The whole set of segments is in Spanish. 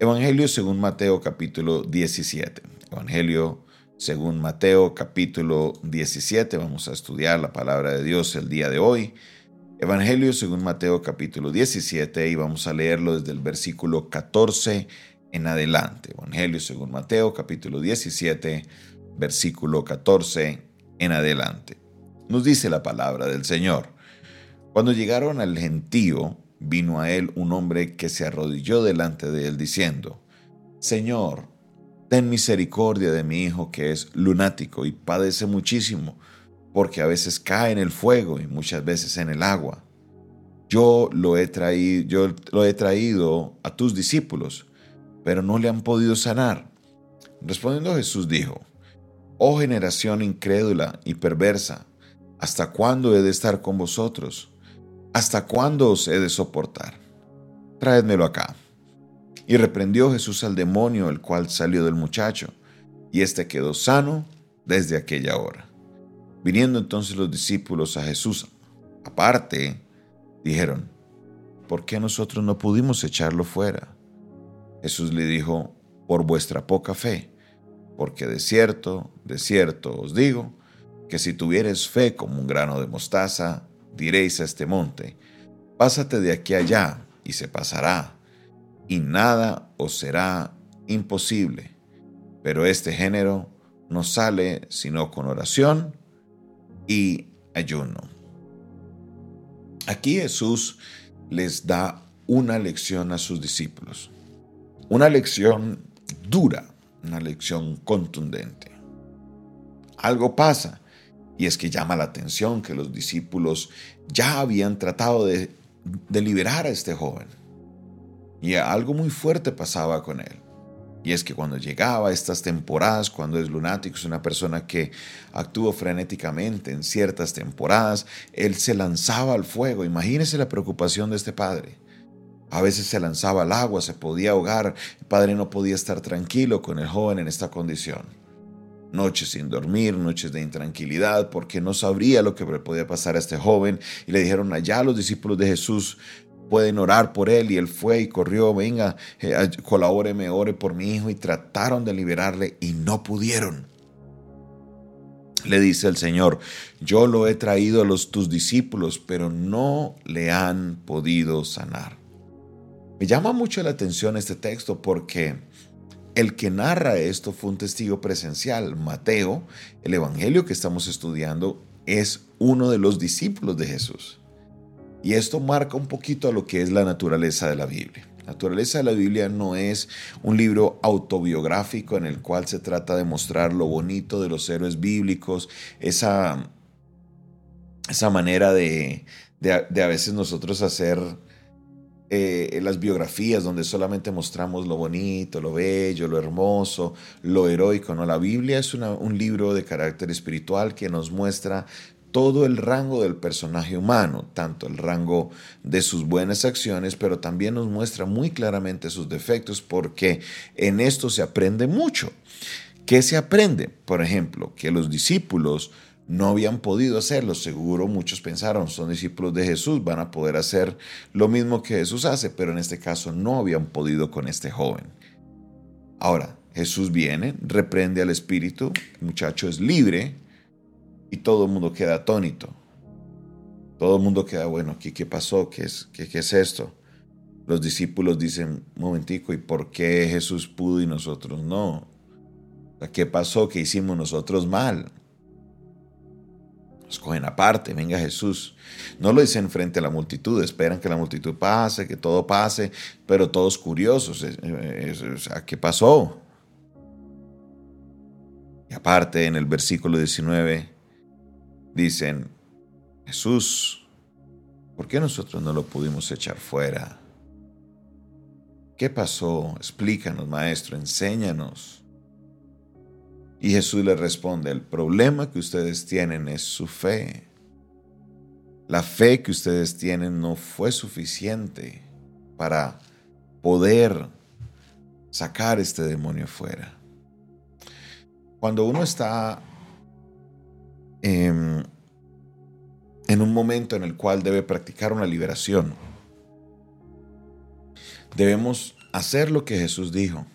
Evangelio según Mateo capítulo 17. Evangelio según Mateo capítulo 17. Vamos a estudiar la palabra de Dios el día de hoy. Evangelio según Mateo capítulo 17 y vamos a leerlo desde el versículo 14 en adelante. Evangelio según Mateo capítulo 17, versículo 14 en adelante. Nos dice la palabra del Señor. Cuando llegaron al gentío, vino a él un hombre que se arrodilló delante de él diciendo, Señor, ten misericordia de mi hijo que es lunático y padece muchísimo, porque a veces cae en el fuego y muchas veces en el agua. Yo lo he traído, yo lo he traído a tus discípulos, pero no le han podido sanar. Respondiendo Jesús dijo, Oh generación incrédula y perversa, ¿hasta cuándo he de estar con vosotros? ¿Hasta cuándo os he de soportar? Traédmelo acá. Y reprendió Jesús al demonio, el cual salió del muchacho, y éste quedó sano desde aquella hora. Viniendo entonces los discípulos a Jesús aparte, dijeron, ¿por qué nosotros no pudimos echarlo fuera? Jesús le dijo, por vuestra poca fe, porque de cierto, de cierto os digo, que si tuvieres fe como un grano de mostaza, diréis a este monte, pásate de aquí allá, y se pasará, y nada os será imposible. Pero este género no sale sino con oración y ayuno. Aquí Jesús les da una lección a sus discípulos, una lección dura, una lección contundente. Algo pasa y es que llama la atención que los discípulos ya habían tratado de, liberar a este joven. Y algo muy fuerte pasaba con él. Y es que cuando llegaba estas temporadas, cuando es lunático, es una persona que actúa frenéticamente en ciertas temporadas, él se lanzaba al fuego. Imagínese la preocupación de este padre. A veces se lanzaba al agua, se podía ahogar, el padre no podía estar tranquilo con el joven en esta condición noches sin dormir, noches de intranquilidad, porque no sabría lo que podía pasar a este joven. Y le dijeron, allá los discípulos de Jesús pueden orar por él. Y él fue y corrió, venga, eh, colabóreme, ore por mi hijo. Y trataron de liberarle y no pudieron. Le dice el Señor, yo lo he traído a los tus discípulos, pero no le han podido sanar. Me llama mucho la atención este texto porque el que narra esto fue un testigo presencial. Mateo, el Evangelio que estamos estudiando, es uno de los discípulos de Jesús. Y esto marca un poquito a lo que es la naturaleza de la Biblia. La naturaleza de la Biblia no es un libro autobiográfico en el cual se trata de mostrar lo bonito de los héroes bíblicos, esa, esa manera de, de a veces nosotros hacer eh, las biografías donde solamente mostramos lo bonito, lo bello, lo hermoso, lo heroico. No, la Biblia es un libro de carácter espiritual que nos muestra todo el rango del personaje humano, tanto el rango de sus buenas acciones, pero también nos muestra muy claramente sus defectos, porque en esto se aprende mucho. ¿Qué se aprende? Por ejemplo, que los discípulos no habían podido hacerlo. Seguro muchos pensaron, son discípulos de Jesús, van a poder hacer lo mismo que Jesús hace, pero en este caso no habían podido con este joven. Ahora, Jesús viene, reprende al espíritu, el muchacho es libre y todo el mundo queda atónito. Todo el mundo queda, bueno, ¿qué, pasó? ¿Qué es, qué, ¿Qué es esto? Los discípulos dicen, momentico, ¿y por qué Jesús pudo y nosotros no? ¿Qué pasó? ¿Qué hicimos nosotros mal? Escogen aparte, venga Jesús. No lo dicen frente a la multitud, esperan que la multitud pase, que todo pase, pero todos curiosos. ¿Qué pasó? Y aparte, en el versículo 19, dicen, Jesús, ¿por qué nosotros no lo pudimos echar fuera? ¿Qué pasó? Explícanos, maestro, enséñanos. Y Jesús le responde, el problema que ustedes tienen es su fe. La fe que ustedes tienen no fue suficiente para poder sacar este demonio fuera. Cuando uno está en, en un momento en el cual debe practicar una liberación, debemos hacer lo que Jesús dijo,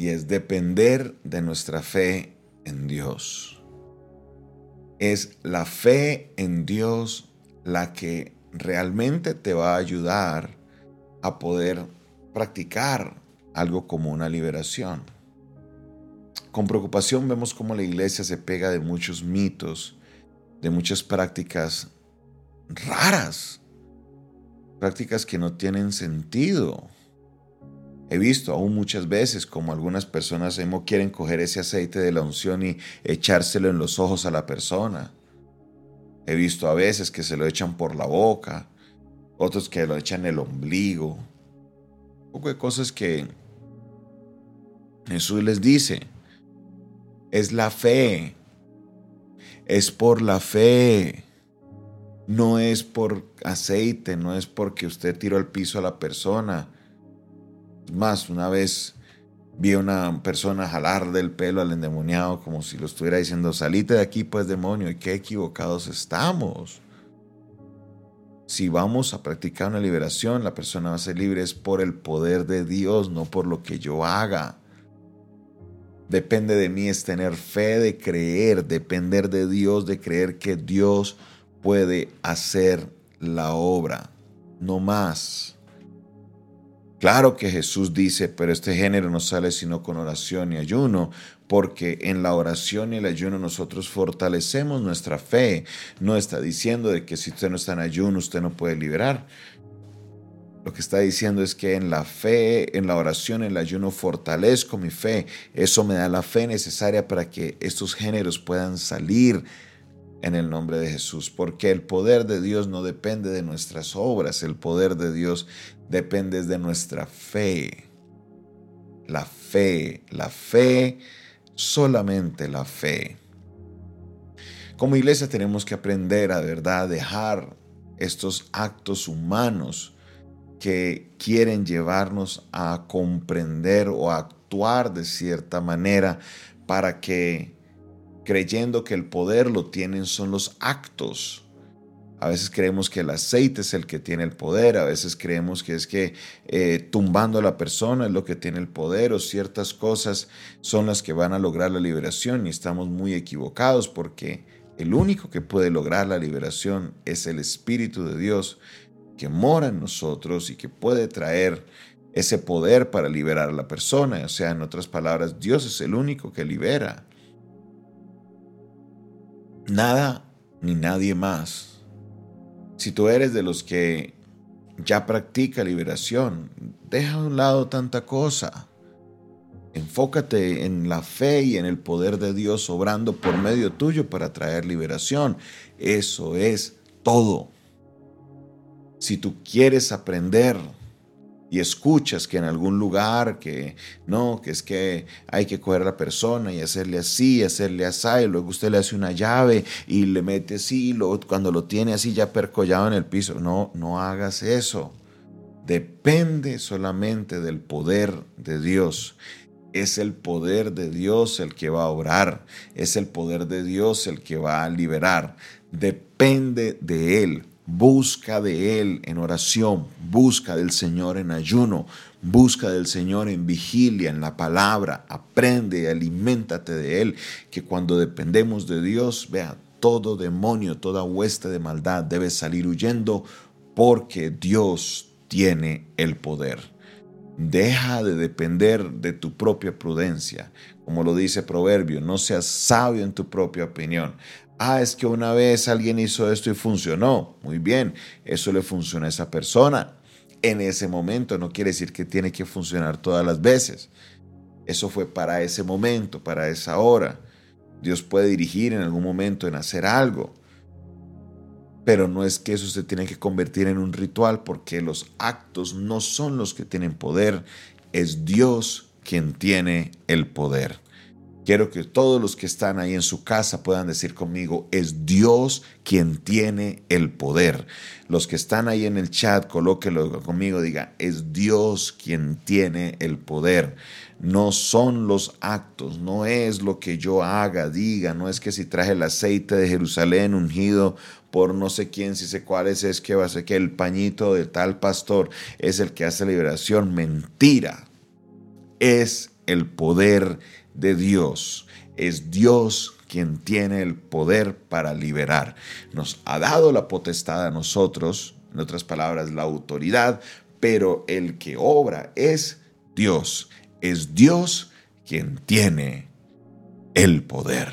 y es depender de nuestra fe en Dios. Es la fe en Dios la que realmente te va a ayudar a poder practicar algo como una liberación. Con preocupación vemos cómo la iglesia se pega de muchos mitos, de muchas prácticas raras, prácticas que no tienen sentido. He visto aún muchas veces como algunas personas quieren coger ese aceite de la unción y echárselo en los ojos a la persona. He visto a veces que se lo echan por la boca, otros que lo echan en el ombligo. Un poco de cosas que Jesús les dice, es la fe, es por la fe, no es por aceite, no es porque usted tiró al piso a la persona. Más, una vez vi a una persona jalar del pelo al endemoniado como si lo estuviera diciendo, salite de aquí pues demonio, y qué equivocados estamos. Si vamos a practicar una liberación, la persona va a ser libre es por el poder de Dios, no por lo que yo haga. Depende de mí es tener fe de creer, depender de Dios, de creer que Dios puede hacer la obra, no más. Claro que Jesús dice, pero este género no sale sino con oración y ayuno, porque en la oración y el ayuno nosotros fortalecemos nuestra fe. No está diciendo de que si usted no está en ayuno, usted no puede liberar. Lo que está diciendo es que en la fe, en la oración, en el ayuno, fortalezco mi fe. Eso me da la fe necesaria para que estos géneros puedan salir en el nombre de Jesús. Porque el poder de Dios no depende de nuestras obras, el poder de Dios depende de nuestra fe. La fe, la fe, solamente la fe. Como iglesia tenemos que aprender a verdad dejar estos actos humanos que quieren llevarnos a comprender o a actuar de cierta manera para que creyendo que el poder lo tienen son los actos. A veces creemos que el aceite es el que tiene el poder, a veces creemos que es que eh, tumbando a la persona es lo que tiene el poder o ciertas cosas son las que van a lograr la liberación y estamos muy equivocados porque el único que puede lograr la liberación es el Espíritu de Dios que mora en nosotros y que puede traer ese poder para liberar a la persona. O sea, en otras palabras, Dios es el único que libera. Nada ni nadie más. Si tú eres de los que ya practica liberación, deja a un lado tanta cosa. Enfócate en la fe y en el poder de Dios obrando por medio tuyo para traer liberación. Eso es todo. Si tú quieres aprender y escuchas que en algún lugar que no, que es que hay que coger a la persona y hacerle así, hacerle así, y luego usted le hace una llave y le mete así, y luego cuando lo tiene así ya percollado en el piso, no, no hagas eso. Depende solamente del poder de Dios. Es el poder de Dios el que va a obrar, es el poder de Dios el que va a liberar. Depende de Él. Busca de Él en oración, busca del Señor en ayuno, busca del Señor en vigilia, en la palabra, aprende, aliméntate de Él, que cuando dependemos de Dios, vea, todo demonio, toda hueste de maldad debe salir huyendo porque Dios tiene el poder. Deja de depender de tu propia prudencia. Como lo dice Proverbio, no seas sabio en tu propia opinión ah, es que una vez alguien hizo esto y funcionó. Muy bien, eso le funciona a esa persona. En ese momento no quiere decir que tiene que funcionar todas las veces. Eso fue para ese momento, para esa hora. Dios puede dirigir en algún momento en hacer algo. Pero no es que eso se tiene que convertir en un ritual porque los actos no son los que tienen poder. Es Dios quien tiene el poder. Quiero que todos los que están ahí en su casa puedan decir conmigo, es Dios quien tiene el poder. Los que están ahí en el chat, colóquelo conmigo, diga, es Dios quien tiene el poder. No son los actos, no es lo que yo haga, diga, no es que si traje el aceite de Jerusalén ungido por no sé quién, si sé cuál es, es que va a ser que el pañito de tal pastor es el que hace liberación. Mentira. Es el poder de Dios. Es Dios quien tiene el poder para liberar. Nos ha dado la potestad a nosotros, en otras palabras, la autoridad, pero el que obra es Dios. Es Dios quien tiene el poder.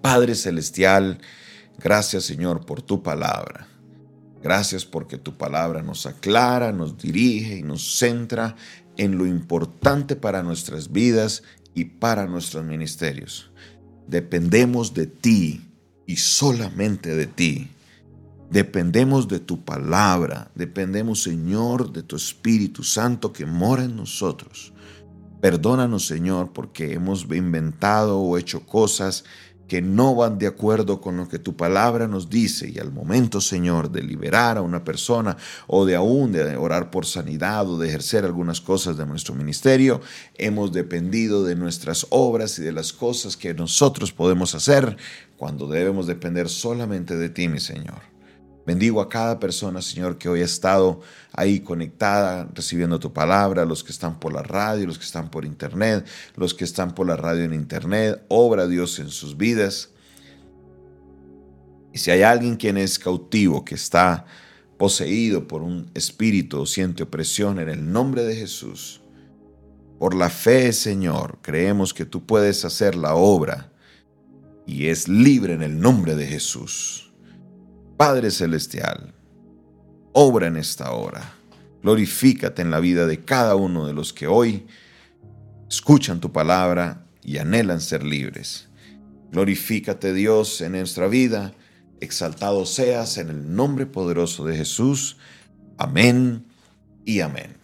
Padre Celestial, gracias Señor por tu palabra. Gracias porque tu palabra nos aclara, nos dirige y nos centra en lo importante para nuestras vidas y para nuestros ministerios. Dependemos de ti y solamente de ti. Dependemos de tu palabra, dependemos Señor de tu Espíritu Santo que mora en nosotros. Perdónanos Señor porque hemos inventado o hecho cosas que no van de acuerdo con lo que tu palabra nos dice y al momento, Señor, de liberar a una persona o de aún de orar por sanidad o de ejercer algunas cosas de nuestro ministerio, hemos dependido de nuestras obras y de las cosas que nosotros podemos hacer cuando debemos depender solamente de ti, mi Señor. Bendigo a cada persona, Señor, que hoy ha estado ahí conectada, recibiendo tu palabra, los que están por la radio, los que están por internet, los que están por la radio en internet. Obra Dios en sus vidas. Y si hay alguien quien es cautivo, que está poseído por un espíritu o siente opresión en el nombre de Jesús, por la fe, Señor, creemos que tú puedes hacer la obra y es libre en el nombre de Jesús. Padre Celestial, obra en esta hora. Glorifícate en la vida de cada uno de los que hoy escuchan tu palabra y anhelan ser libres. Glorifícate Dios en nuestra vida. Exaltado seas en el nombre poderoso de Jesús. Amén y amén.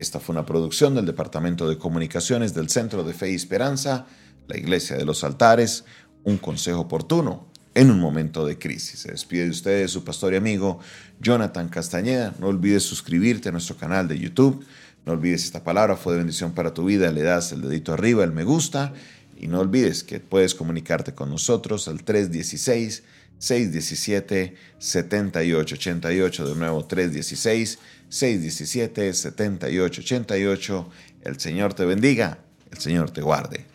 Esta fue una producción del Departamento de Comunicaciones del Centro de Fe y Esperanza, la Iglesia de los Altares, un consejo oportuno en un momento de crisis. Se despide de ustedes su pastor y amigo Jonathan Castañeda. No olvides suscribirte a nuestro canal de YouTube. No olvides esta palabra fue de bendición para tu vida. Le das el dedito arriba, el me gusta. Y no olvides que puedes comunicarte con nosotros al 316 617 7888. De nuevo, 316 617 7888. El Señor te bendiga, el Señor te guarde.